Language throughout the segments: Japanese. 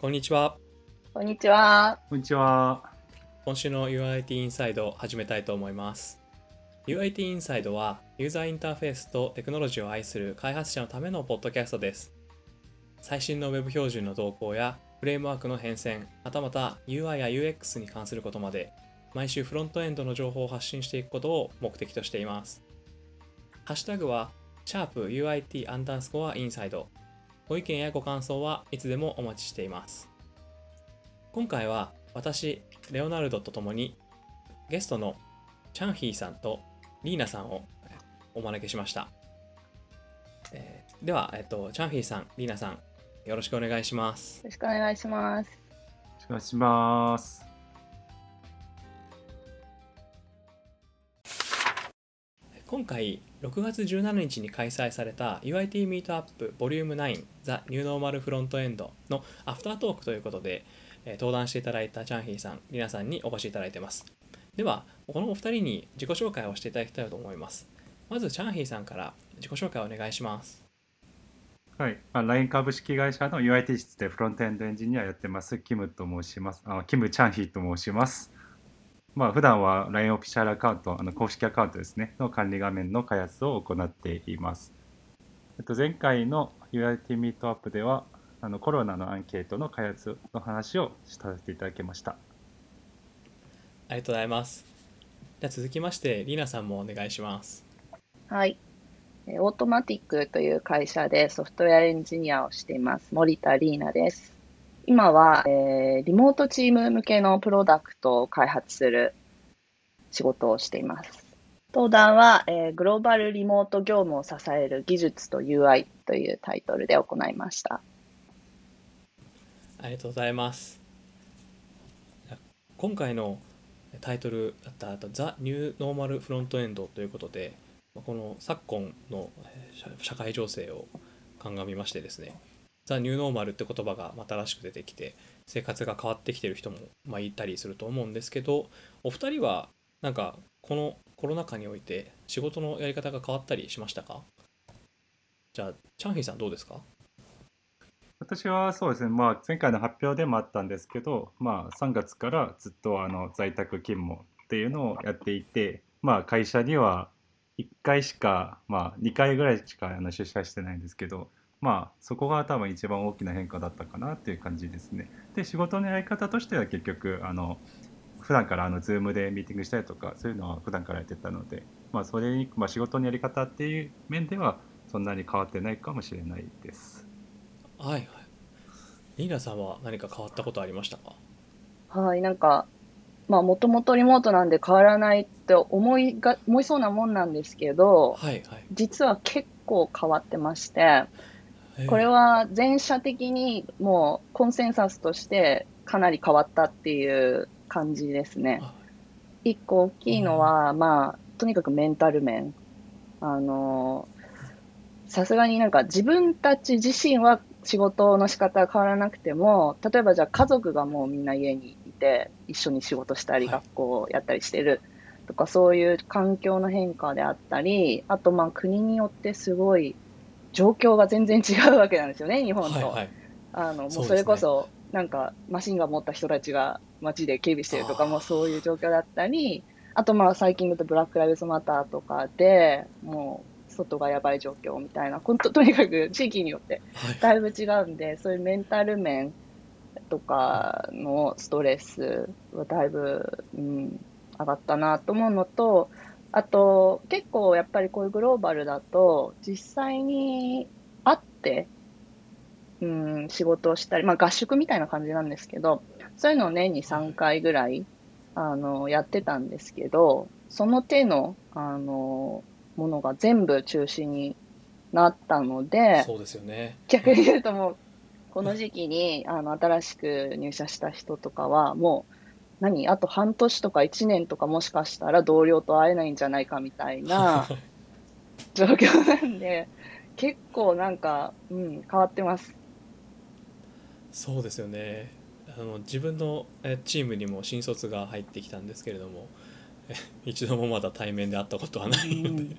こんにちは。こんにちは。こんにちは。今週の UIT インサイドを始めたいと思います。UIT インサイドはユーザーインターフェースとテクノロジーを愛する開発者のためのポッドキャストです。最新の Web 標準の動向やフレームワークの変遷、はたまた UI や UX に関することまで毎週フロントエンドの情報を発信していくことを目的としています。ハッシュタグは、シャープ u i t アンダースコアインサイド。ご意見やご感想はいつでもお待ちしています。今回は私、レオナルドと共にゲストのチャンヒーさんとリーナさんをえーお招きしました。えーでは、えっと、チャンヒーさん、リーナさん、よろしくお願いしますよ。ろしくお願いします。お願いします。今回6月17日に開催された UIT ミートアップ Vol.9 ザ・ニューノーマルフロントエンドのアフタートークということで、え登壇していただいたチャンヒーさん、リナさんにお越しいただいてます。では、このお二人に自己紹介をしていただきたいと思います。まず、チャンヒーさんから自己紹介をお願いします。はい、まあ、LINE 株式会社の UIT 室でフロントエンドエンジニアやってます、キムと申します。あキム・チャンヒーと申します。まあ、普段は LINE オフィシャルアカウント、あの公式アカウントですね、の管理画面の開発を行っています。えっと、前回の UIT ミートアップでは、あのコロナのアンケートの開発の話をさせていただきました。ありがとうございます。では続きまして、リーナさんもお願いします。はい。えーオートマティックという会社でソフトウェアエンジニアをしています。森田リーナです。今は、えーリモートチーム向けのプロダクトを開発する仕事をしています。登壇は、えーグローバルリモート業務を支える技術と UI というタイトルで行いました。ありがとうございます。今回のタイトルだった「ザ・ニューノーマルフロントエンド」ということでまあこの昨今のえ社会情勢を鑑みましてですね「ザ・ニューノーマル」って言葉が新しく出てきて生活が変わってきてる人もまあいたりすると思うんですけどお二人はなんかこのコロナ禍において仕事のやり方が変わったりしましたか？じゃあチャンヒーさんどうですか？私はそうですね、まあ、前回の発表でもあったんですけど、まあ、3月からずっとあの在宅勤務っていうのをやっていて、まあ、会社には1回しか、まあ、2回ぐらいしかあの出社してないんですけど、まあ、そこが多分一番大きな変化だったかなっていう感じですね。で仕事のやり方としては結局あの普段からあの Zoom でミーティングしたりとかそういうのは普段からやってたので、まあ、それに、まあ、仕事のやり方っていう面ではそんなに変わってないかもしれないです。はいはいリーナさんは何か変わったことありましたか？はい、なんか、まあ、もともとリモートなんで変わらないって思いが、思いそうなもんなんですけど、はいはい実は結構変わってまして、これはは全社的にもうコンセンサスとしてかなり変わったっていう感じですね。一個大きいのは、まあ、とにかくメンタル面。あの、さすがになんか自分たち自身は仕事の仕方が変わらなくても、例えばじゃあ家族がもうみんな家にいて、一緒に仕事したり、はい学校をやったりしてるとか、そういう環境の変化であったり、あとまあ国によってすごい状況が全然違うわけなんですよね、日本と。はいはいあのもうそれこそ、なんかマシンガン持った人たちが街で警備してるとかもそういう状況だったり、あとまあ最近だとブラック・ライブズ・マターとかでもう外がやばい状況みたいな、と とにかく地域によってはい。だいぶ違うんで、そういうメンタル面とかのストレスはだいぶ、うん、上がったなと思うのと、あと結構やっぱりこういうグローバルだと実際に会って、うん、仕事をしたり、まあ合宿みたいな感じなんですけど、そういうのを年に3回ぐらい、あの、やってたんですけど、その手の、あの、ものが全部中止になったので、そうですよね。逆に言うともう、この時期に、あの、新しく入社した人とかは、もう、何？あと半年とか1年とかもしかしたら同僚と会えないんじゃないかみたいな 状況なんで、結構なんか、うん、変わってます。そうですよね。あの自分のえチームにも新卒が入ってきたんですけれどもえ一度もまだ対面で会ったことはないので、うん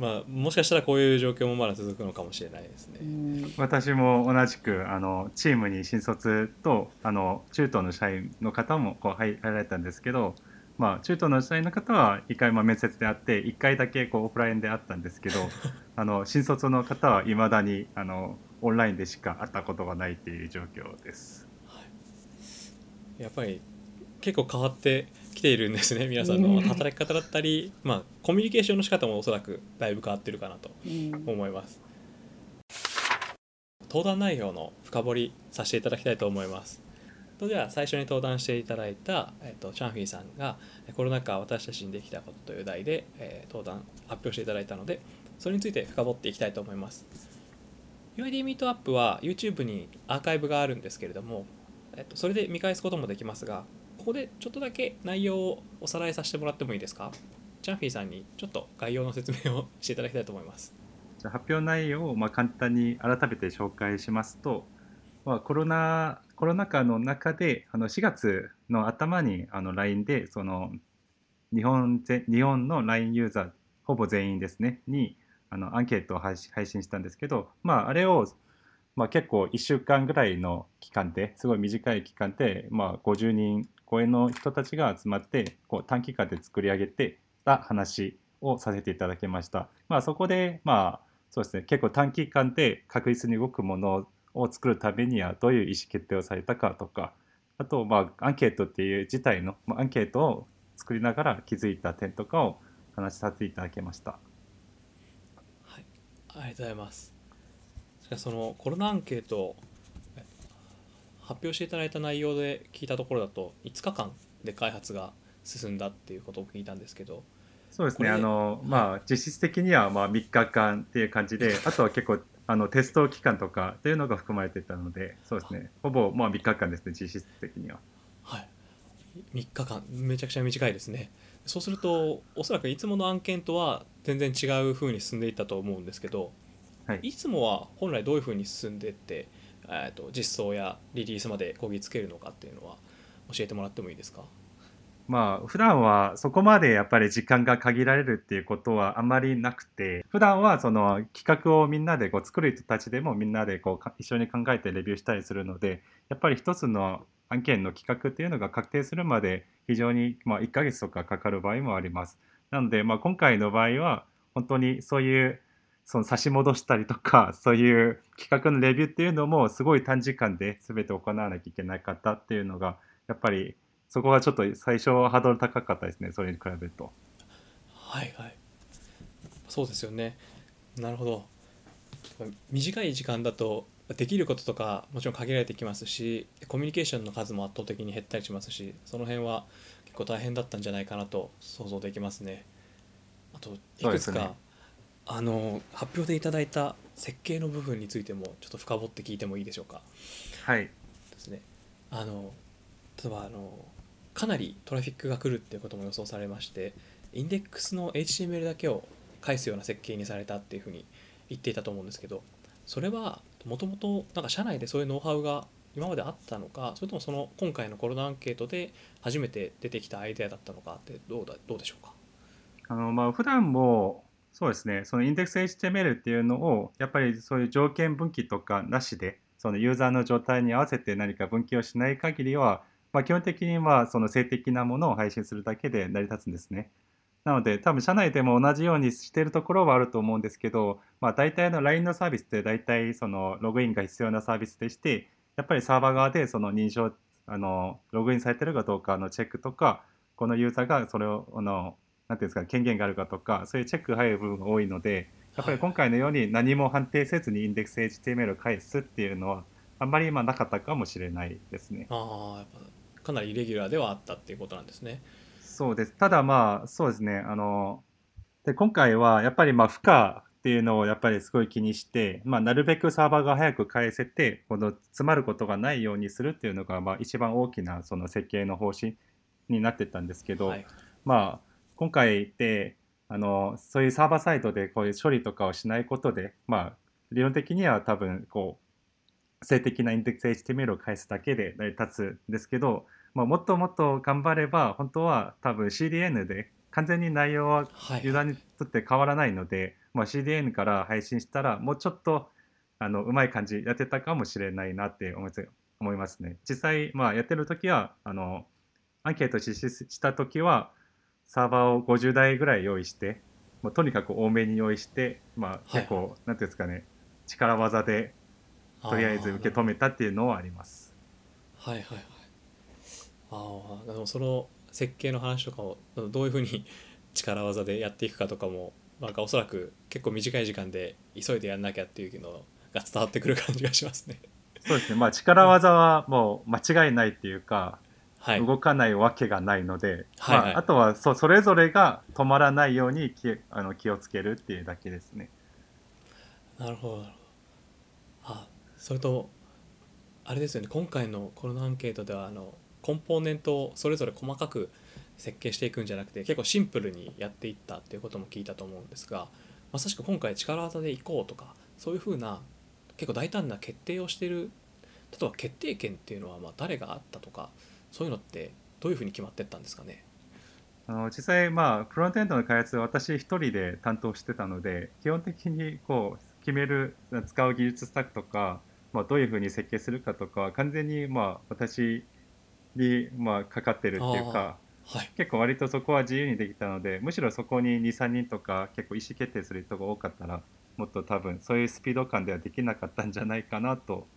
まあもしかしたらこういう状況もまだ続くのかもしれないですね。うん私も同じくあのチームに新卒とあの中東の社員の方もこう入入られたんですけど、まあ、中東の社員の方は1回まあ面接であって1回だけこうオフラインであったんですけど あの新卒の方はいまだにあのオンラインでしか会ったことがないっていう状況です。やっぱり結構変わってきているんですね皆さんうんの働き方だったり、まあ、コミュニケーションの仕方もおそらくだいぶ変わってるかなとうん。思います。登壇内容の深掘りさせていただきたいと思います。それでは最初に登壇していただいた、えっと、チャンフィーさんが「コロナ禍私たちにできたこと」という題で、えー登壇発表していただいたのでそれについて深掘っていきたいと思います。UID ミートアップは YouTube にアーカイブがあるんですけれども、えっと、それで見返すこともできますがここでちょっとだけ内容をおさらいさせてもらってもいいですか？チャンフィーさんにちょっと概要の説明をしていただきたいと思います。じゃ発表内容をまあ簡単に改めて紹介しますと、まあ、コロナコロナ禍の中であの4月の頭にあの LINE でその日本ぜ日本の LINE ユーザーほぼ全員ですねにあのアンケートを配信したんですけど、まあ、あれを、まあ、結構1週間ぐらいの期間ですごい短い期間で、まあ、50人超えの人たちが集まってこう短期間で作り上げてた話をさせていただきました。まあ、そこで、まあそうですね、結構短期間で確実に動くものを作るためにはどういう意思決定をされたかとかあと、まあ、アンケートっていう自体の、まあ、アンケートを作りながら気づいた点とかを話させていただきました。はい、ありがとうございます。じゃあそのコロナアンケートえ発表していただいた内容で聞いたところだと5日間で開発が進んだっていうことを聞いたんですけど、そうですね、あのまあ、実質的にはまあ3日間っていう感じで、あとは結構あのテスト期間とかっていうのが含まれていたので、そうですね、ほぼまあ3日間ですね、実質的には。はい、3日間。めちゃくちゃ短いですね。そうするとおそらくいつもの案件とは全然違う風に進んでいったと思うんですけど、はいいつもは本来どういう風に進んでいって、えー、と実装やリリースまでこぎつけるのかっていうのは教えてもらってもいいですか？まあ普段はそこまでやっぱり時間が限られるっていうことはあまりなくて普段はその企画をみんなでこう作る人たちでもみんなでこうか一緒に考えてレビューしたりするのでやっぱり一つの案件の企画っていうのが確定するまで非常にまあ1ヶ月とかかかる場合もあります。なのでまあ今回の場合は本当にそういうその差し戻したりとか そういう企画のレビューっていうのもすごい短時間で全て行わなきゃいけなかったっていうのがやっぱりそこがちょっと最初はハードル高かったですねそれに比べると。はいはい。そうですよね。なるほど。短い時間だとできることとかもちろん限られてきますしコミュニケーションの数も圧倒的に減ったりしますしその辺は結構大変だったんじゃないかなと想像できますね。あといくつか、あの発表でいただいた設計の部分についてもちょっと深掘って聞いてもいいでしょうか？はい。ですね。あの例えばあのかなりトラフィックが来るっていうことも予想されましてインデックスの HTML だけを返すような設計にされたっていうふうに言っていたと思うんですけどそれはもともとなんか社内でそういうノウハウが今まであったのかそれともその今回のコロナアンケートで初めて出てきたアイデアだったのかってどうだどうでしょうか？あのまあ普段もそうですねそのインデックス HTML っていうのをやっぱりそういう条件分岐とかなしでそのユーザーの状態に合わせて何か分岐をしない限りは、まあ、基本的にはその性的なものを配信するだけで成り立つんですね。なので多分社内でも同じようにしているところはあると思うんですけど、まあ、大体の LINE のサービスって大体そのログインが必要なサービスでしてやっぱりサーバー側でその認証あのログインされてるかどうかのチェックとかこのユーザーがそれをあのなんていうんですか権限があるかとかそういうチェックが入る部分が多いのでやっぱり今回のように何も判定せずにインデックス HTML を返すっていうのはあんまり今なかったかもしれないですね。ああやっぱかなりイレギュラーではあったっていうことなんですねそうです。ただまあ、そうですね。あの、で、今回はやっぱりまあ、負荷っていうのをやっぱりすごい気にして、まあ、なるべくサーバーが早く返せて、この詰まることがないようにするっていうのが、まあ、一番大きなその設計の方針になってたんですけど、はいまあ、今回って、あの、そういうサーバーサイトでこういう処理とかをしないことで、まあ、理論的には多分、こう、性的なインデックス HTML を返すだけで成り立つんですけど、まあ、もっともっと頑張れば本当は多分 CDN で完全に内容ははいユーザーにとって変わらないので、まあ、CDN から配信したらもうちょっとあのうまい感じやってたかもしれないなって思い思いますね。実際、まあ、やってる時はあのアンケート実施した時はサーバーを50台ぐらい用意してもうとにかく多めに用意して、まあ、結構、はい。なんていうんですかね力技でとりあえず受け止めたっていうのはあります。はいはいはい。ああでもその設計の話とかをどういうふうに 力技でやっていくかとかもなんかおそらく結構短い時間で急いでやんなきゃっていうのが伝わってくる感じがしますね。そうですね、まあ、力技はもう間違いないっていうか、はい動かないわけがないので、はいはい。まあ、あとはそそれぞれが止まらないように気あの気をつけるっていうだけですね。なるほど。なるほどあそれとあれですよね。今回のこのアンケートではあのコンポーネントをそれぞれ細かく設計していくんじゃなくて結構シンプルにやっていったっていうことも聞いたと思うんですがまさしく今回力技でいこうとかそういうふうな結構大胆な決定をしている例えば決定権っていうのはまあ誰があったとかそういうのってどういうふうに決まってったんですかね？あの実際、まあ、フロントエンドの開発は私一人で担当してたので基本的にこう決める使う技術スタックとか、まあ、どういうふうに設計するかとかは完全にまあ私にまあかかってるっていうかはい結構割とそこは自由にできたのでむしろそこに23人とか結構意思決定する人が多かったらもっと多分そういうスピード感ではできなかったんじゃないかなと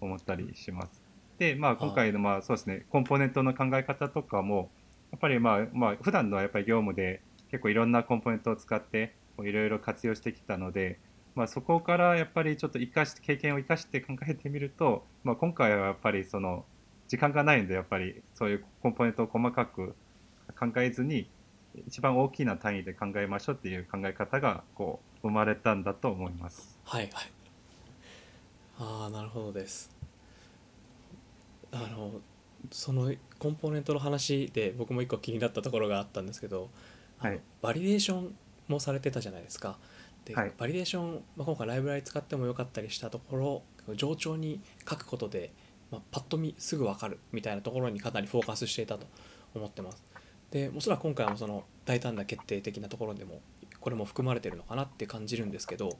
思ったりします。でまあ今回のまあそうですねコンポーネントの考え方とかもやっぱりまあまあ普段のやっぱり業務で結構いろんなコンポーネントを使っていろいろ活用してきたので、まあ、そこからやっぱりちょっと生かして経験を生かして考えてみると、まあ、今回はやっぱりその時間がないんでやっぱりそういうコンポーネントを細かく考えずに一番大きな単位で考えましょうっていう考え方がこう生まれたんだと思います。はいはい。ああなるほどですあのそのコンポーネントの話で僕も一個気になったところがあったんですけど、はい。バリデーションもされてたじゃないですか。で、はい。バリデーション、まあ、今回ライブラリ使ってもよかったりしたところ冗長に書くことで、まあ、パッと見すぐ分かるみたいなところにかなりフォーカスしていたと思ってます。でおそらく今回もその大胆な決定的なところでもこれも含まれてるのかなって感じるんですけど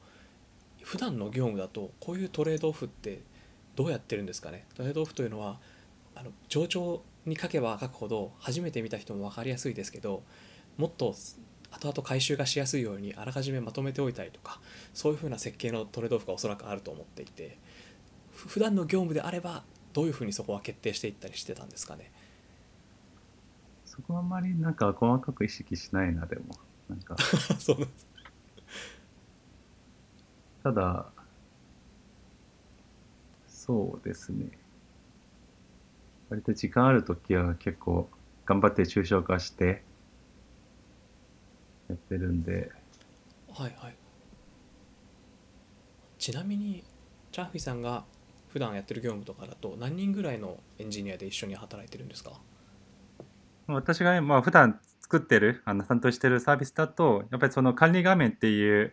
普段の業務だとこういうトレードオフってどうやってるんですかね？トレードオフというのはあの冗長に書けば書くほど初めて見た人も分かりやすいですけどもっと後々回収がしやすいようにあらかじめまとめておいたりとかそういうふうな設計のトレードオフがおそらくあると思っていてふ普段の業務であればどういうふうにそこは決定していったりしてたんですかね？そこはあんまりなんか細かく意識しないなでも。なんか。そうなんです。ただそうですね。割と時間ある時は結構頑張って抽象化してやってるんで。はいはい。ちなみにチャンフィさんが普段やってる業務とかだと何人ぐらいのエンジニアで一緒に働いてるんですか？私が、まあ普段作ってるあの担当してるサービスだとやっぱりその管理画面っていう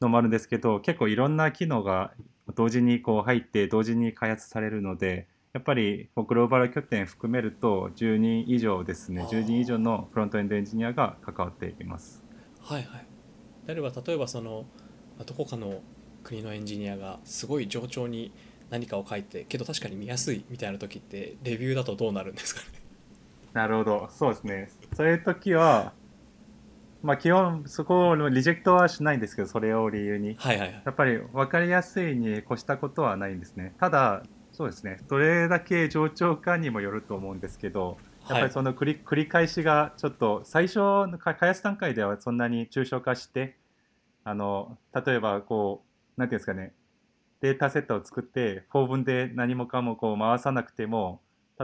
のもあるんですけど結構いろんな機能が同時にこう入って同時に開発されるのでやっぱりグローバル拠点含めると10人以上ですね。あー。10人以上のフロントエンドエンジニアが関わっています。はいはい。であれば例えばそのまあどこかの国のエンジニアがすごい上長に何かを書いてけど確かに見やすいみたいな時ってレビューだとどうなるんですかね？なるほど。そうですね。そういう時はまあ基本そこをリジェクトはしないんですけどそれを理由に。はいはいはい。やっぱり分かりやすいに越したことはないんですね。ただ、そうですね、どれだけ冗長かにもよると思うんですけど、やっぱりその繰り,、繰り返しがちょっと、最初の開発段階ではそんなに抽象化して、あの例えばこう、なんていうんですかね、データセットを作って、法文で何もかもこう回さなくても、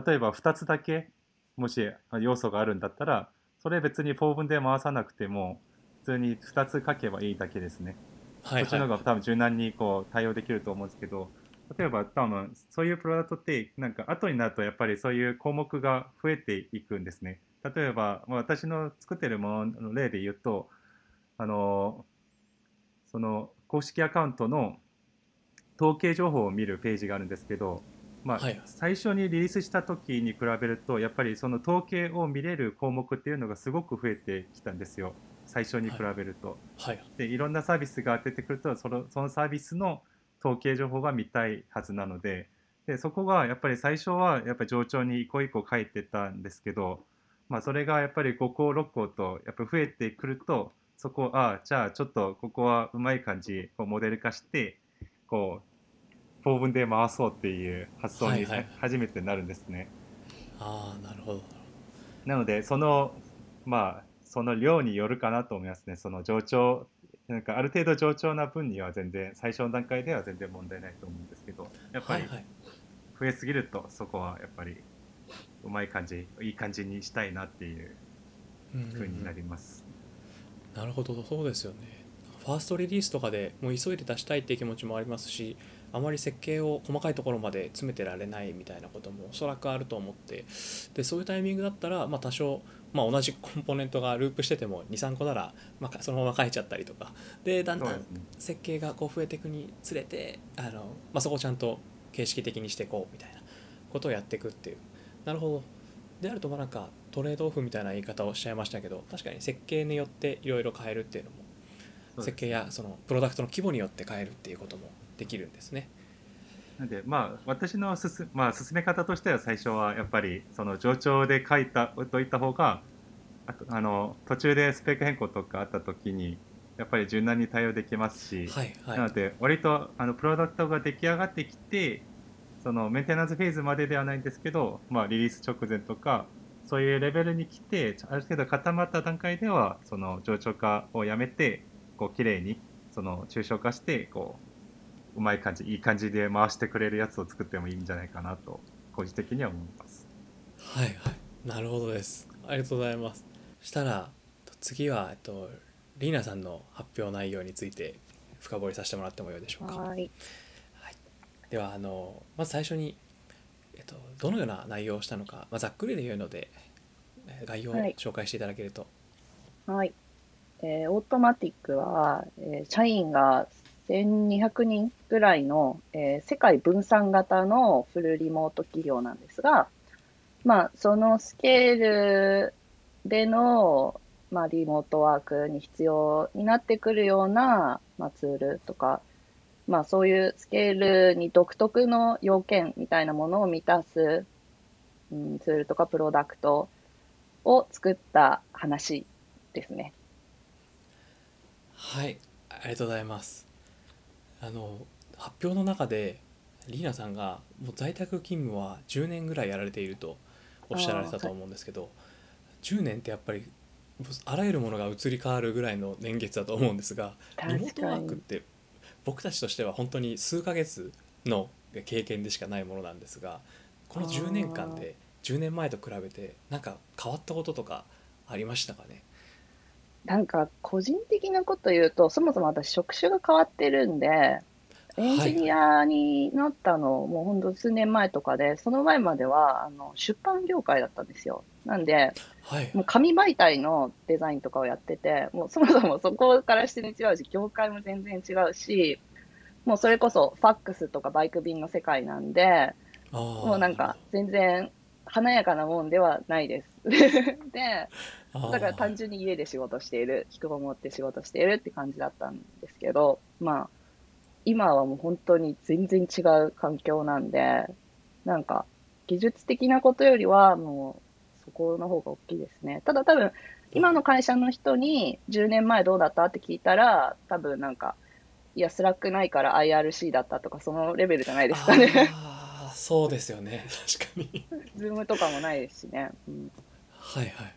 例えば2つだけ、もし要素があるんだったら、それ別に法文で回さなくても、普通に2つ書けばいいだけですね。はいそっちのはい方が多分柔軟にこう対応できると思うんですけど例えば多分そういうプロダクトってなんか後になるとやっぱりそういう項目が増えていくんですね例えばまあ私の作ってるものの例で言うとあのその公式アカウントの統計情報を見るページがあるんですけど、まあはい最初にリリースした時に比べるとやっぱりその統計を見れる項目っていうのがすごく増えてきたんですよ。最初に比べると。はいでいろんなサービスが出てくるとそのそのサービスの統計情報が見たいはずなのででそこがやっぱり最初はやっぱり上長に一個一個書いてたんですけど、まあ、それがやっぱり5個6個とやっぱ増えてくるとそこあじゃあちょっとここはうまい感じこうモデル化してこう法文で回そうっていう発想に、はいはい初めてなるんですね。ああなるほどなのでそのまあその量によるかなと思いますね。その上長なんかある程度上長な分には全然最初の段階では全然問題ないと思うんですけどやっぱり増えすぎるとそこはやっぱりうまい感じいい感じにしたいなっていううんうんうん風になります。なるほどそうですよねファーストリリースとかでもう急いで出したいっていう気持ちもありますしあまり設計を細かいところまで詰めてられないみたいなこともおそらくあると思ってでそういうタイミングだったら、まあ、多少、まあ、同じコンポーネントがループしてても23個なら、まあ、そのまま書いちゃったりとか。でだんだん設計がこう増えていくにつれてあの、まあ、そこをちゃんと形式的にしていこうみたいなことをやっていくっていう。なるほど。であるとまあなんかトレードオフみたいな言い方をおっしゃいましたけど確かに設計によっていろいろ変えるっていうのも設計やそのプロダクトの規模によって変えるっていうこともできるんですね。なんでまあ私のすす、まあ、進め方としては最初はやっぱりその上長で書いたといった方があとあの途中でスペック変更とかあった時にやっぱり柔軟に対応できますし、はいはいなので割とあのプロダクトが出来上がってきてそのメンテナンスフェーズまでではないんですけど、まあ、リリース直前とかそういうレベルに来てある程度固まった段階ではその上長化をやめてこう綺麗にその抽象化してこううまい感じいい感じで回してくれるやつを作ってもいいんじゃないかなと個人的には思います。はいはいなるほどですありがとうございますしたら次は、えっと、リーナさんの発表内容について深掘りさせてもらってもよいでしょうか？はい。はい、ではあのまず最初に、えっと、どのような内容をしたのか、まあ、ざっくりで言うのでえー概要をはい紹介していただけると。はい。えーオートマティックは、えー社員が1200人ぐらいの、えー世界分散型のフルリモート企業なんですが、まあ、そのスケールでの、まあ、リモートワークに必要になってくるような、まあ、ツールとか、まあ、そういうスケールに独特の要件みたいなものを満たす、うん、ツールとかプロダクトを作った話ですね。はいありがとうございます。あの発表の中でリーナさんがもう在宅勤務は10年ぐらいやられているとおっしゃられたと思うんですけど、10年ってやっぱりあらゆるものが移り変わるぐらいの年月だと思うんですがリモートワークって僕たちとしては本当に数ヶ月の経験でしかないものなんですがこの10年間で10年前と比べて何か変わったこととかありましたかね？なんか個人的なこと言うと、そもそも私職種が変わってるんで、エンジニアになったのもうほんと数年前とかで、その前まではあの出版業界だったんですよ。なんで、はいもう紙媒体のデザインとかをやってて、もうそもそもそこからして違うし、業界も全然違うし、もうそれこそファックスとかバイク便の世界なんで、ももうなんか全然華やかなもんではないです。で、だから単純に家で仕事している、引きこもって仕事しているって感じだったんですけど、まあ、今はもう本当に全然違う環境なんで、なんか、技術的なことよりは、もう、そこの方が大きいですね。ただ多分、今の会社の人に10年前どうだったって聞いたら、多分なんか、いや、 Slack ないから IRC だったとか、そのレベルじゃないですかね。ああそうですよね確かに Zoom とかもないですしね。うんはいはい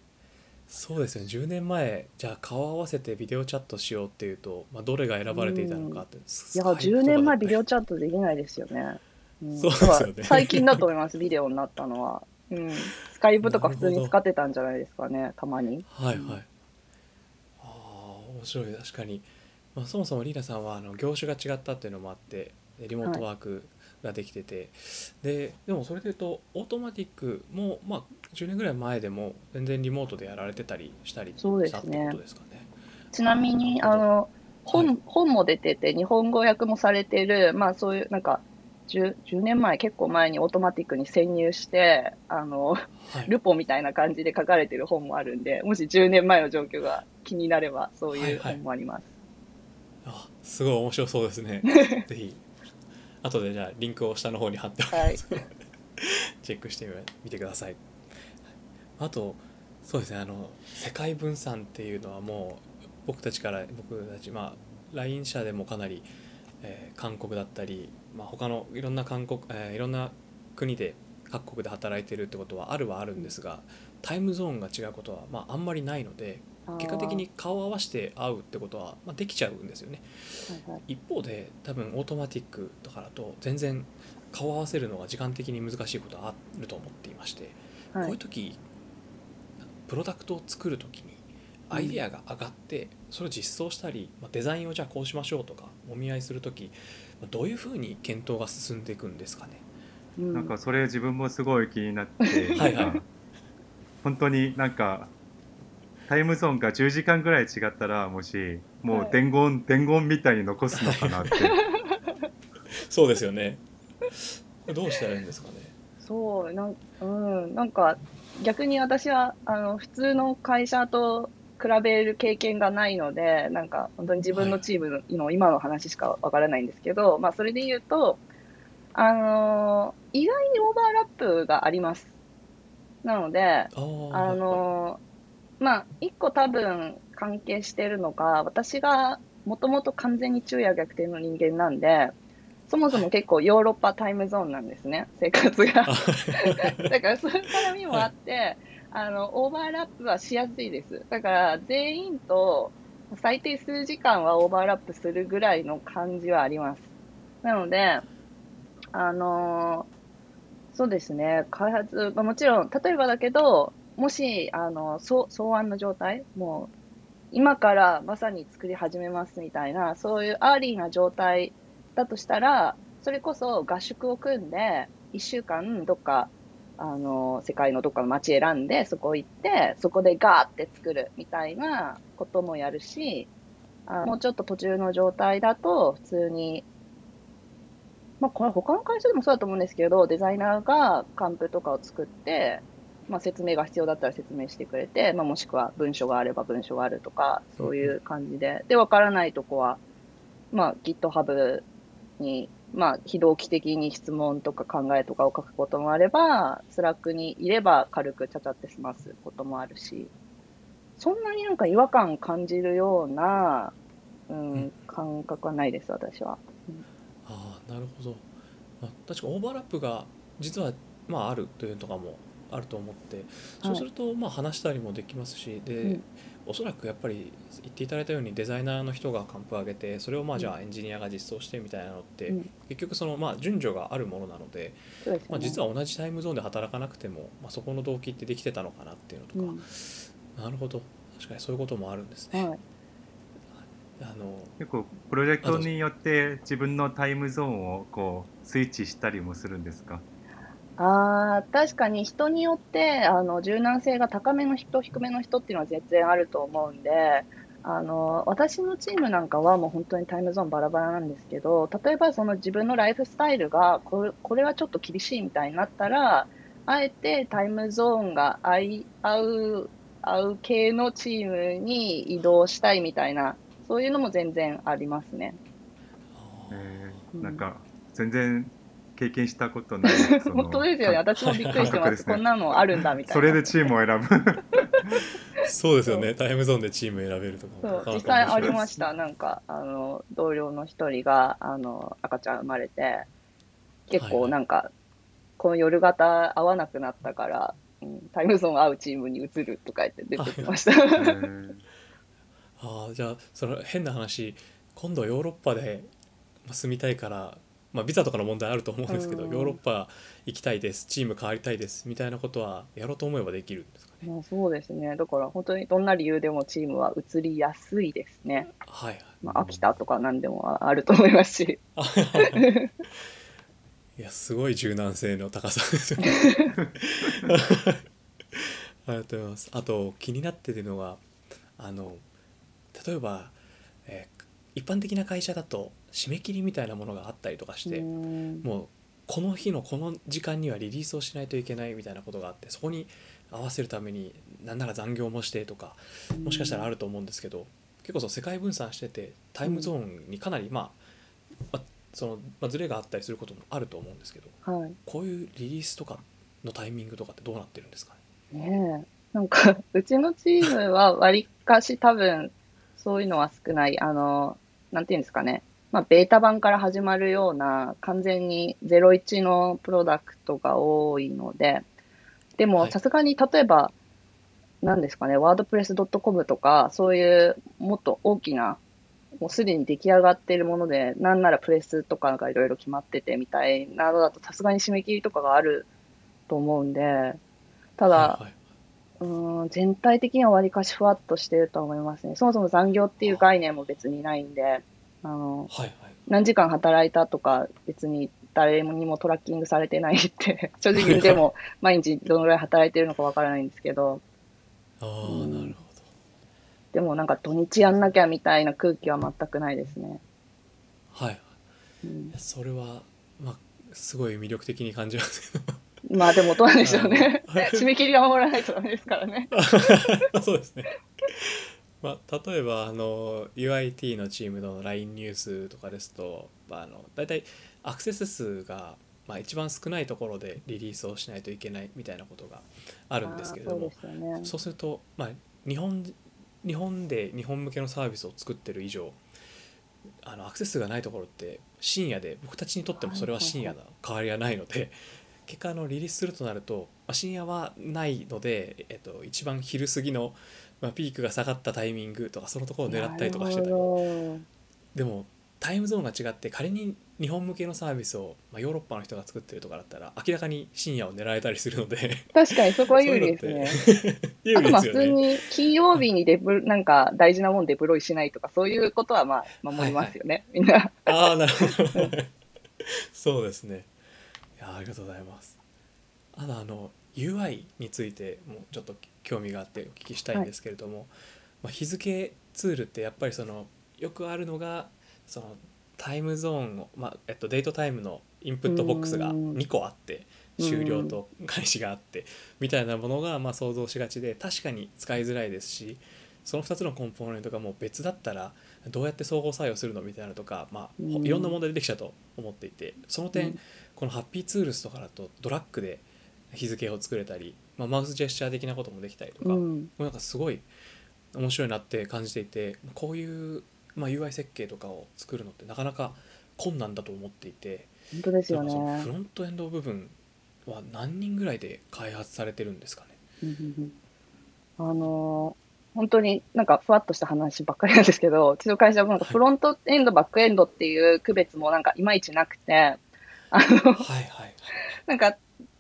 そうですよね10年前じゃあ顔合わせてビデオチャットしようっていうと、まあ、どれが選ばれていたのかって、いや、10年前ビデオチャットできないですよね。うんそうですよね最近だと思います、ビデオになったのは。うん。 Skype とか普通に使ってたんじゃないですかね、たまに。はいはい。ああ面白い確かに、まあ、そもそもリーナさんはあの業種が違ったっていうのもあってリモートワークができてて、ででもそれでいうとオートマティックも、まあ、10年ぐらい前でも全然リモートでやられてたりしたりそうですね。したってことですかね。ちなみに、あの、本、はい。本も出てて、日本語訳もされてる、まあそういう、なんか、10, 10年前、結構前にオートマティックに潜入して、あの、はい、ルポみたいな感じで書かれてる本もあるんで、もし10年前の状況が気になればそういうはいはい。本もあります。あすごい面白そうですね。ぜひ後でじゃあリンクを下の方に貼っておきはい。ます、チェックしてみてください。あとそうですねあの世界分散っていうのはもう僕たちから僕たちまあ LINE 社でもかなり、えー韓国だったり、まあ、他のいろんな韓国、えーいろんな国で各国で働いてるってことはあるはあるんですがタイムゾーンが違うことは、まあ、あんまりないので結果的に顔を合わせて会うってことは、まあ、できちゃうんですよね。はいはい。一方で多分オートマティックとかだと全然顔を合わせるのが時間的に難しいことはあると思っていまして、はい。こういう時プロダクトを作る時にアイデアが上がってそれを実装したり、まあ、デザインをじゃあこうしましょうとかお見合いする時まあどういうふうに検討が進んでいくんですかね。うん。なんかそれ自分もすごい気になってはい本当になんかタイムゾーンが10時間ぐらい違ったらもしもう伝言、伝言みたいに残すのかなって。そうですよね。どうしたらいいんですかね。そうなん,、うん、なんか逆に私はあの普通の会社と比べる経験がないのでなんか本当に自分のチームの今の話しかわからないんですけど、まあ、それで言うと、あの意外にオーバーラップがあります。なので、あのまあ、一個多分関係してるのが、私がもともと完全に昼夜逆転の人間なんで、そもそも結構ヨーロッパタイムゾーンなんですね、生活が。だからそういう絡みもあって、あの、オーバーラップはしやすいです。だから全員と最低数時間はオーバーラップするぐらいの感じはあります。なので、あのそうですね、開発、まあ、もちろん、例えばだけど、もし、あの、草草案の状態、もう、今からまさに作り始めますみたいな、そういう early な状態だとしたら、それこそ合宿を組んで、1週間どっか、あの、世界のどっかの街選んで、そこ行って、そこでガーって作るみたいなこともやるし、あもうちょっと途中の状態だと、普通に、まあ、これ他の会社でもそうだと思うんですけど、デザイナーがカンプとかを作って、まあ、説明が必要だったら説明してくれて、まあ、もしくは文章があれば文章があるとか、そういう感じで。で、わからないとこは、まあ、GitHub に、まあ、非同期的に質問とか考えとかを書くこともあれば、Slack にいれば軽くちゃちゃって済ますこともあるし、そんなになんか違和感感じるような、うん、うん感覚はないです、私は。ああなるほど、まあ、確かオーバーラップが実はまああるというのとかもあると思ってそうするとまあ話したりもできますし、で、うんおそらくやっぱり言っていただいたようにデザイナーの人がカンプ上げてそれをまあうんじゃあエンジニアが実装してみたいなのって、うん結局そのまあ順序があるものなので、ね。まあ、実は同じタイムゾーンで働かなくても、まあ、そこの動機ってできてたのかなっていうのとか、うんなるほど確かにそういうこともあるんですね。はい。あの結構プロジェクトによって自分のタイムゾーンをこうスイッチしたりもするんですか？ああ、確かに人によって、あの、柔軟性が高めの人、低めの人っていうのは全然あると思うんで、あの、私のチームなんかはもう本当にタイムゾーンバラバラなんですけど、例えばその自分のライフスタイルが、これ、これはちょっと厳しいみたいになったら、あえてタイムゾーンが合い、合う、合う系のチームに移動したいみたいな、そういうのも全然ありますね。なんか全然経験したことない 本当ですよね。私もびっくりしてます。ねこんなのあるんだみたいな。それでチームを選ぶ そうですよねタイムゾーンでチーム選べるとかもそう、実際ありました。なんか、あの、同僚の一人が、あの、赤ちゃん生まれて、結構はいはいなんか、この夜型合わなくなったから、うん、タイムゾーン合うチームに移るとか言って出てきました。えーああじゃあその変な話今度ヨーロッパでまあ住みたいから、まあ、ビザとかの問題あると思うんですけど、うんヨーロッパ行きたいですチーム変わりたいですみたいなことはやろうと思えばできるんですかね。まあそうですね。だから本当にどんな理由でもチームは移りやすいですね。はいはいまあ、飽きたとか何でもあると思いますし。あ いやすごい柔軟性の高さですよね。ありがとうございます。あと気になってるのがあの例えば、えー一般的な会社だと締め切りみたいなものがあったりとかして、うんもうこの日のこの時間にはリリースをしないといけないみたいなことがあってそこに合わせるためになんなら残業もしてとかもしかしたらあると思うんですけど結構そう世界分散しててタイムゾーンにかなりまあ、まあそのまあ、ズレがあったりすることもあると思うんですけどはい。こういうリリースとかのタイミングとかってどうなってるんですかね？ねえ。なんか、うちのチームはわりかし多分、そういうのは少ない。あの、なんていうんですかね。まあ、ベータ版から始まるような、完全に01のプロダクトが多いので、でも、はい。さすがに、例えば、なんですかね、ワードプレス .com とか、そういうもっと大きな、もうすでに出来上がっているもので、なんならプレスとかがいろいろ決まっててみたいなのだと、さすがに締め切りとかがあると思うんで、ただ、はいはい。うーん全体的にはわりかしふわっとしてると思いますね。そもそも残業っていう概念も別にないんで、あの、はいはい何時間働いたとか別に誰にもトラッキングされてないって、正直でも毎日どのぐらい働いてるのかわからないんですけど、ああうんなるほでもなんか土日やんなきゃみたいな空気は全くないですね。どはいうんそれはまあすごい魅力的に感じますけど まあでもどうなんでしょうねはい。締め切りは守らないとダメですからね。そうですね。まあ、例えばあの UIT のチームの LINE ニュースとかですと、まあ、あの大体アクセス数が、まあ、一番少ないところでリリースをしないといけないみたいなことがあるんですけれどもそうね。すると、まあ、日本日本で日本向けのサービスを作ってる以上あのアクセス数がないところって深夜で僕たちにとってもそれは深夜の変わりはないので結果あのリリースするとなると、まあ、深夜はないので、えっと、一番昼過ぎの、まあ、ピークが下がったタイミングとかそのところを狙ったりとかしてた。りでもタイムゾーンが違って仮に日本向けのサービスを、まあ、ヨーロッパの人が作ってるとかだったら明らかに深夜を狙えたりするので。ど確かにそこは有利ですね。有あとまあ普通。に金曜日にデブなんか大事なもんデプロイしないとかそういうことはまあ守りますよね、みんな。ああなるほど。そうですね。いやありがとうございます。あとあの UI についてもちょっと興味があってお聞きしたいんですけれども、まあ、日付ツールってやっぱりそのよくあるのがそのタイムゾーンを、まあえっと、デートタイムのインプットボックスがうん。2個あってうん。終了と開始があってみたいなものがまあ想像しがちで確かに使いづらいですしその2つのコンポーネントがもう別だったらどうやって相互作用するのみたいなのとか、まあ、うん。いろんな問題出てきたと思っていてその点、うん。このハッピーツールスとかだとドラッグで日付を作れたり、まあ、マウスジェスチャー的なこともできたりとか、うん、なんかすごい面白いなって感じていてこういう、まあ、UI 設計とかを作るのってなかなか困難だと思っていて本当ですよなんかそのフね。ロントエンド部分は何人ぐらいで開発されてるんですかね？うんうんうん。あのー本当になんかふわっとした話ばっかりなんですけど、うちの会社もなんかはい。フロントエンド、バックエンドっていう区別もなんかいまいちなくて、あの、はいはい。なんか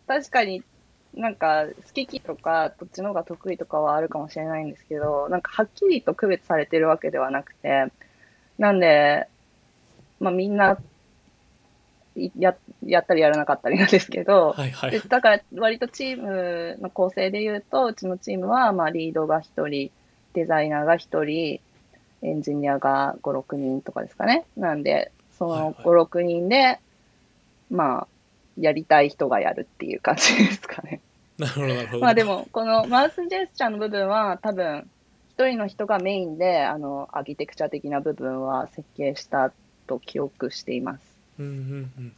確かになんか好きとかどっちの方が得意とかはあるかもしれないんですけど、なんかはっきりと区別されてるわけではなくて、なんで、まあみんないややったりやらなかったりなんですけど、はいはいでだから割とチームの構成で言うと、うちのチームはまあリードが1人、デザイナーが1人、エンジニアが5、6人とかですかね。なんで、そのはいはい5、6人で、まあ、やりたい人がやるっていう感じですかね。なるほどなるほど。まあでも、このマウスジェスチャーの部分は多分、1人の人がメインで、あの、アーキテクチャ的な部分は設計したと記憶しています。うんうんうん。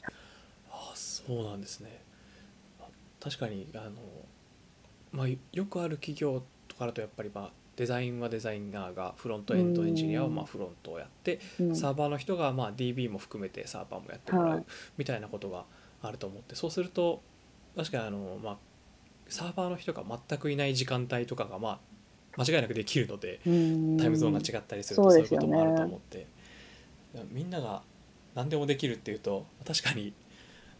あそうなんですね。あ確かにあの、まあ、よくある企業とかだとやっぱり、まあ、デザインはデザイナーがフロントエンドエンジニアはまあフロントをやってうん、サーバーの人がまあ DB も含めてサーバーもやってもらはい。うみたいなことがあると思ってそうすると確かにあの、まあ、サーバーの人が全くいない時間帯とかがまあ間違いなくできるのでタタイムゾーンが違ったりするとそういうこともあると思って、みんなが何でもできるっていうと確かに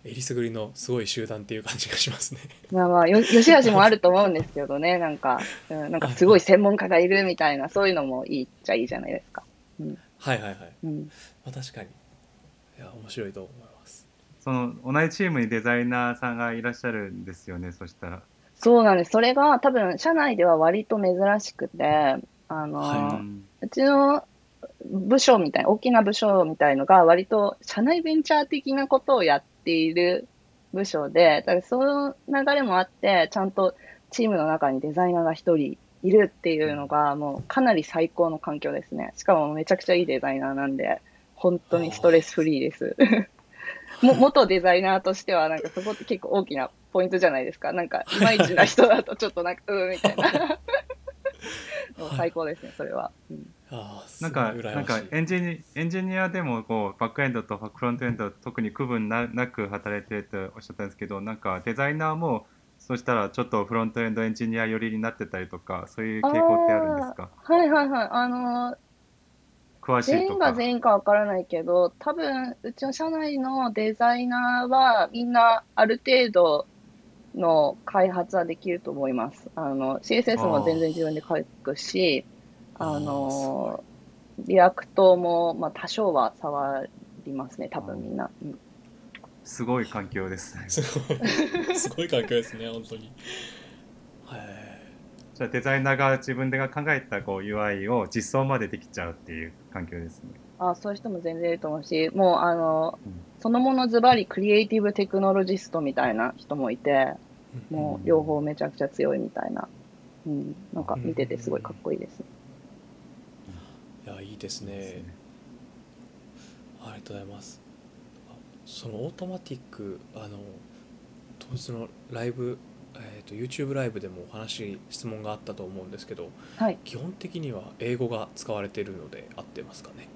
えりすぐりのすごい集団っていう感じがしますね。まあまあ、よ、よしあしもあると思うんですけどね、なんか、うん、なんかすごい専門家がいるみたいな、そういうのもいいっちゃいいじゃないですか。はいはいはい。うん。まあ、確かに。いや面白いと思います。その同じチームにデザイナーさんがいらっしゃるんですよねそしたら。そうなんです。それが多分、社内では割と珍しくて、あの、はうんうちの部署みたいな、大きな部署みたいのが割と社内ベンチャー的なことをやっている部署で、だからその流れもあって、ちゃんとチームの中にデザイナーが一人いるっていうのが、もうかなり最高の環境ですね。しかもめちゃくちゃいいデザイナーなんで、本当にストレスフリーです。も元デザイナーとしては、なんかそこって結構大きなポイントじゃないですか。なんか、いまいちな人だとちょっとなんか、うーみたいな。最高ですね、それは。うんなんかなんか。エンジニエンジニアでもこうバックエンドとフロントエンド特に区分ななく働いてるとおっしゃったんですけどなんかデザイナーもそしたらちょっとフロントエンドエンジニア寄りになってたりとかそういう傾向ってあるんですか？はいはいはい。あのー詳しい全員がとか全員かわからないけど、多分、うちの社内のデザイナーは、みんなある程度の開発はできると思います。あの、CSS も全然自分で書くし、あの、 React も、まあ、多少は触りますね、多分みんな。うんすごい環境ですねすごい、すごい環境ですね、本当に。はい。じゃあデザイナーが自分で考えたこう UI を実装までできちゃうっていう環境ですねあそういう人も全然いると思うし、もう、あのうん、そのものズバリクリエイティブテクノロジストみたいな人もいて、もう両方めちゃくちゃ強いみたいな。うん、なんか見ててすごいかっこいいですね。いや、いいですね。ですねありがとうございます。あそのオートマティック、あの、当日のライブ、えー、と YouTube ライブでもお話、質問があったと思うんですけど、はい。基本的には英語が使われているので合ってますかね？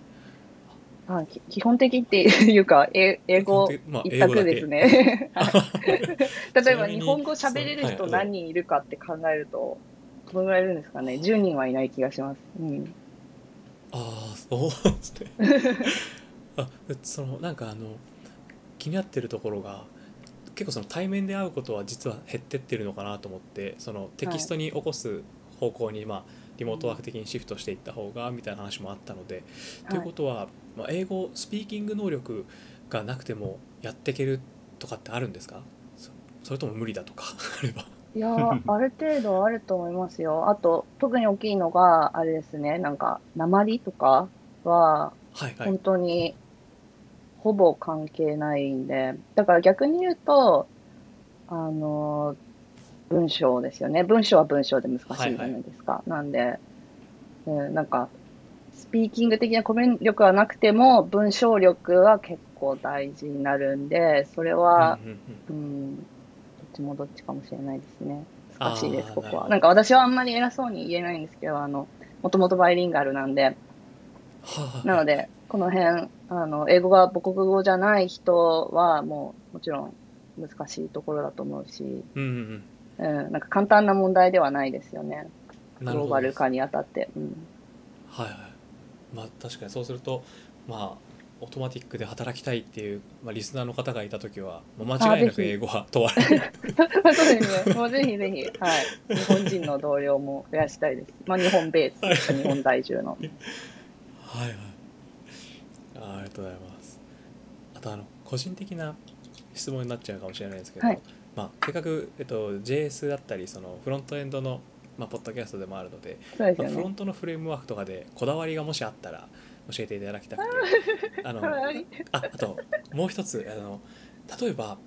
あき基本的っていうか、え英語一択ですね。はい 例えば日本語喋れる人何人いるかって考えると、どのぐらいいるんですかね ?10 人はいない気がします。うん。ああ、そうですね。あ、でそのなんかあの気になってるところが結構その対面で会うことは実は減ってってるのかなと思って、そのテキストに起こす方向にまあリモートワーク的にシフトしていった方がみたいな話もあったので、ということは、まあ、英語スピーキング能力がなくてもやっていけるとかってあるんですか？そそれとも無理だとか？あれば。いやー、ある程度あると思いますよ。あと、特に大きいのが、あれですね、なんか、鉛とかは、はいはい本。当にほぼ関係ないんで、だから逆に言うと、あの、文章ですよね。文章は文章で難しいじゃないですか。なんで、うん、なんか、スピーキング的なコミュニ力はなくても、文章力は結構大事になるんで、それは、うんどっちもどっちかもしれないですね。難しいです、ここは。なんか私はあんまり偉そうに言えないんですけど、あの、もともとバイリンガルなんで、はあなので、この辺、あの、英語が母国語じゃない人は、もう、もちろん難しいところだと思うし、うんうんうん、なんか簡単な問題ではないですよね。うん。グ。ローバル化にあたって。うん。はいはい。まあ確かにそうするとまあオートマティックで働きたいっていう、まあ、リスナーの方がいた時は、まあ、間違いなく英語は問われる。そうですね。もうぜひぜひ、はい。日本人の同僚も増やしたいです。まあ、日本ベースですか、日本在住の。はいはいあ。ありがとうございます。あとあの個人的な質問になっちゃうかもしれないですけど、はいまあせっかくえっと JS だったりそのフロントエンドのまあポッドキャストでもあるので、ねまあフロン。トのフレームワークとかでこだわりがもしあったら教えていただきたくて、あのはいああともう一つあの例えば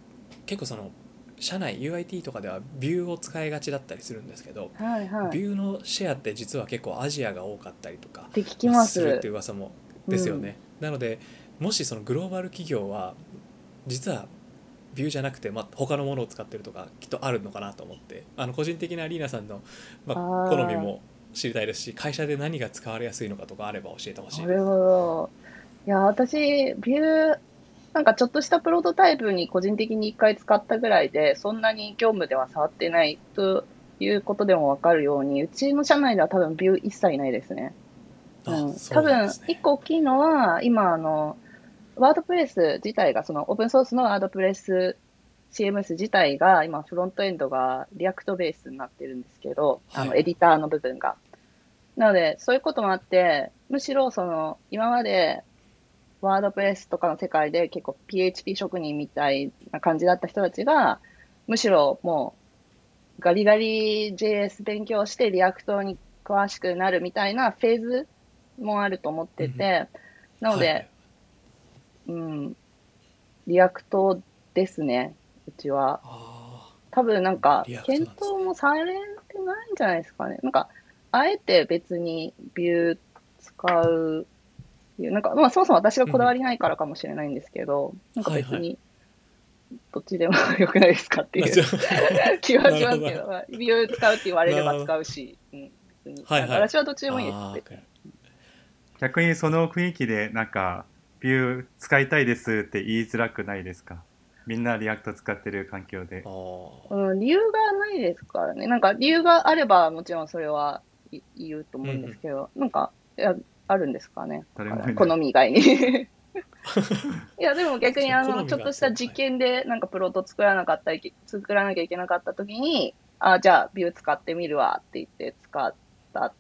結構その社内 UIT とかではビューを使いがちだったりするんですけど、はいはい。ビューのシェアって実は結構アジアが多かったりとかって聞きます。るっていう噂もですよね、なのでもしそのグローバル企業は実はビューじゃなくて、まあ、他のものを使ってるとかきっとあるのかなと思ってあの個人的なリーナさんの、まあ、好みも知りたいですし会社で何が使われやすいのかとかあれば教えてほしいなるです。ほど。いや、私、 Vue、なんかちょっとしたプロトタイプに個人的に一回使ったぐらいで、そんなに業務では触ってないということでもわかるように、うちの社内では多分 Vue 一切ないですね。あうん、多分一個大きいのは、今、あの、 WordPress 自体が、そのオープンソースのワードプレス CMS 自体が、今、フロントエンドが React ベースになってるんですけど、あの、はいエディターの部分が。なので、そういうこともあって、むしろ、その、今まで、 WordPress とかの世界で結構 PHP 職人みたいな感じだった人たちが、むしろもう、ガリガリ JS 勉強して React に詳しくなるみたいなフェーズもあると思ってて、なので、はいうん、 React ですね、うちは。あ多分なんか検討もされてないんじゃないですかね。なんか、あえて別にビュー使うっていう、なんか、まあそもそも私がこだわりないからかもしれないんですけど、なんか別はいに、どっちでもよくないですかっていう 気はしますけど、ュー使うって言われれば使うし、うん、別に。はいはい。私はどっちでもいいです。あー別に。逆にその雰囲気でなんかビュー使いたいですって言いづらくないですか？みんな React 使ってる環境でうん、理由がないですからね。なんか理由があればもちろんそれはい言うと思うんですけど、なんか、いや、あるんですかね？誰もいない好み以外に。いや、でも逆にあの、ちょっとした実験でなんかプロト作らなかったり、作らなきゃいけなかった時に、あ、じゃあ Vue 使ってみるわって言って使った。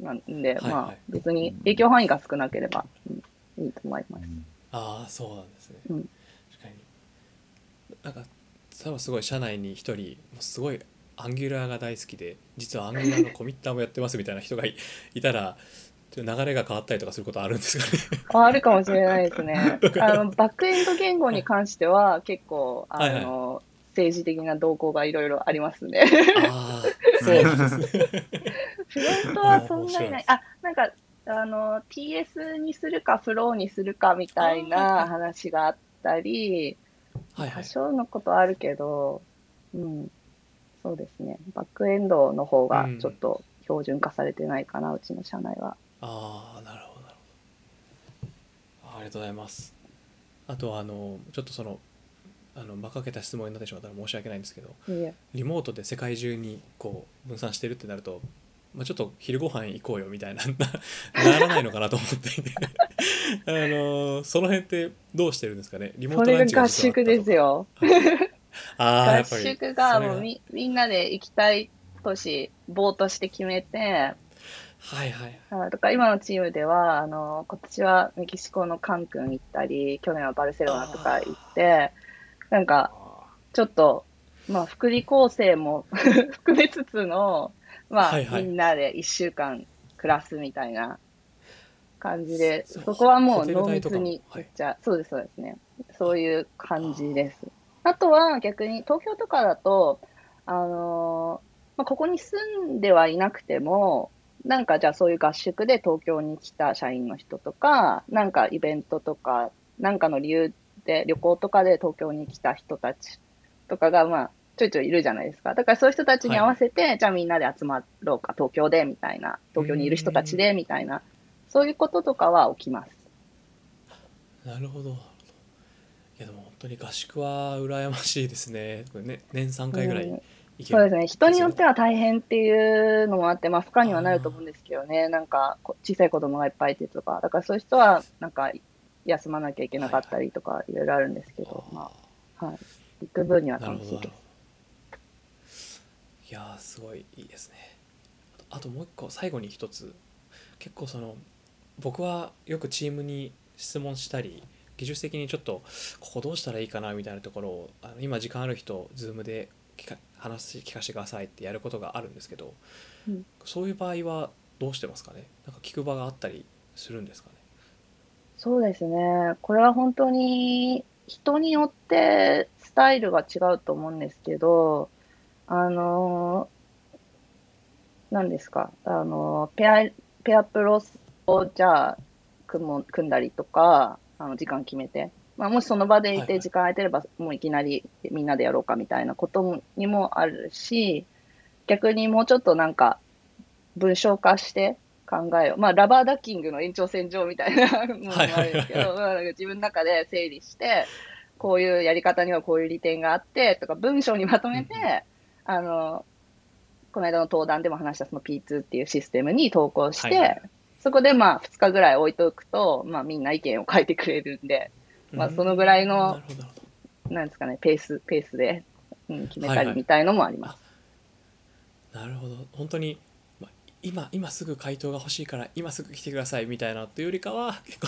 なんで、はいはい。まあ別に影響範囲が少なければ、うん、いいと思います。あーそうなんですね、うん。確かに。なんか多分すごい社内に一人すごいアンギュラーが大好きで実はアンギュラーのコミッターもやってますみたいな人がい いたら流れが変わったりとかすることあるんですかね。ああるかもしれないですね。あの、バックエンド言語に関しては結構、あはいはい。の、政治的な動向がいろいろありますね。ああ そうなんですねフロントはそんなにない。あ、なんか、あの、TS にするかフローにするかみたいな話があったり、はいはい多少のことあるけど、うん、そうですね。バックエンドの方がちょっと標準化されてないかな、うちの社内は。ああなるほどなるほどあありがとうございますあとはあのちょっとそのあの馬鹿げた質問になってしまったら申し訳ないんですけどリモートで世界中にこう分散してるってなると、まあ、ちょっと昼ご飯行こうよみたいなな ならないのかなと思っていて。あのその辺ってどうしてるんですかね？リモートランチが合宿ですよ。合ああやっぱり。宿がもうみみんなで行きたい都市、ボートして決めて、はいはいあとか今のチームでは、あの、今年はメキシコのカンクン行ったり、去年はバルセロナとか行って、なんか、ちょっと、まあ、福利厚生も 含めつつの、まあ、はいはいみんなで一週間暮らすみたいな感じで、そこはもホう濃密にはいめっちゃ、そうです、そうですね。そういう感じです。あとは逆に東京とかだと、あのーまあ、ここに住んではいなくても、なんかじゃあそういう合宿で東京に来た社員の人とか、なんかイベントとか、なんかの理由で旅行とかで東京に来た人たちとかが、まあ、ちょいちょいいるじゃないですか。だからそういう人たちに合わせて、じゃあみんなで集まろうか、東京で、みたいな、東京にいる人たちで、みたいな、そういうこととかは起きます。なるほどいやでも本当に合宿は羨ましいですねね年3回ぐらいうん行けるそうですね。人によっては大変っていうのもあって、まあ、負荷にはなると思うんですけどね。なんか、こ小さい子供がいっぱいいてとか、だからそういう人は、なんか、休まなきゃいけなかったりとか、いろいろあるんですけど、まあ、はい。行く分には楽しいでほど。なるほどいやーすごいいいですね。あともう一個最後に一つ。結構その僕はよくチームに質問したり技術的にちょっとここどうしたらいいかなみたいなところをあの今時間ある人 Zoom で聞か話聞かせてくださいってやることがあるんですけど、うん。そういう場合はどうしてますかね？なんか聞く場があったりするんですかね？そうですね。これは本当に人によってスタイルが違うと思うんですけど、あの、何ですか、あの、ペア、ペアプロスをじゃあ組も組んだりとか、あの時間決めて、まあ、もしその場でいて時間空いてれば、もういきなりみんなでやろうかみたいなことにもあるし、逆にもうちょっとなんか文章化して考えを、まあ、ラバーダッキングの延長線上みたいな ものもあるんですけはいど、自分の中で整理して、こういうやり方にはこういう利点があって、とか文章にまとめて、うんうん。あの、この間の登壇でも話したその P2 っていうシステムに投稿して、はいはい。そこでまあ2日ぐらい置いとくと、まあみんな意見を書いてくれるんで、まあうんそのぐらいのなんですかね、ペース、ペースで、うん、決めはいはい。たりみたいのもあります。なるほど。本当に、まあ、今今すぐ回答が欲しいから今すぐ来てくださいみたいなっていうよりかは結構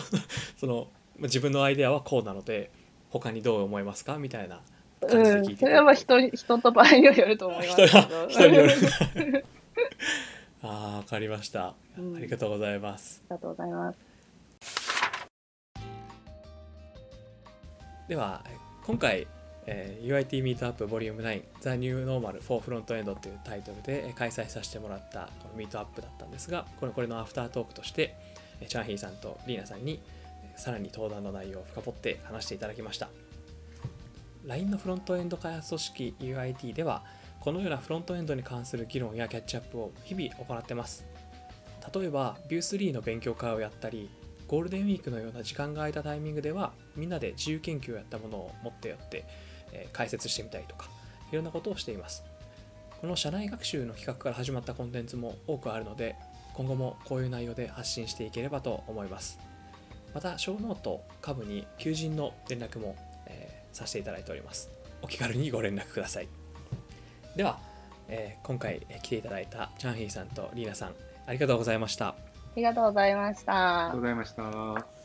そのまあ自分のアイデアはこうなので他にどう思いますかみたいな感じで聞いてうん、それはまあ人に人と場合によると思いますけ人。人による。あああわかりました、うん。ありがとうございます。りがとうございます。では今回えー UIT ミートアップ Vol.9 The New Normal for Frontend というタイトルで開催させてもらったこのミートアップだったんですが、これこれのアフタートークとして、チャンヒーさんとリーナさんにさらに登壇の内容を深掘って話していただきました。LINE のフロントエンド開発組織 UIT では、このようなフロントエンドに関する議論やキャッチアップを日々行ってます。例えば、Vue3 の勉強会をやったり、ゴールデンウィークのような時間が空いたタイミングでは、みんなで自由研究をやったものを持ってやって、えー解説してみたりとか、いろんなことをしています。この社内学習の企画から始まったコンテンツも多くあるので、今後もこういう内容で発信していければと思います。また、ショーノート、下部に求人の連絡も、えーさせていただいております。お気軽にご連絡ください。では、えー今回えー来ていただいたチャンヒーさんとリーナさん、ありがとうございました。ありがとうございましたありがとう。ございました。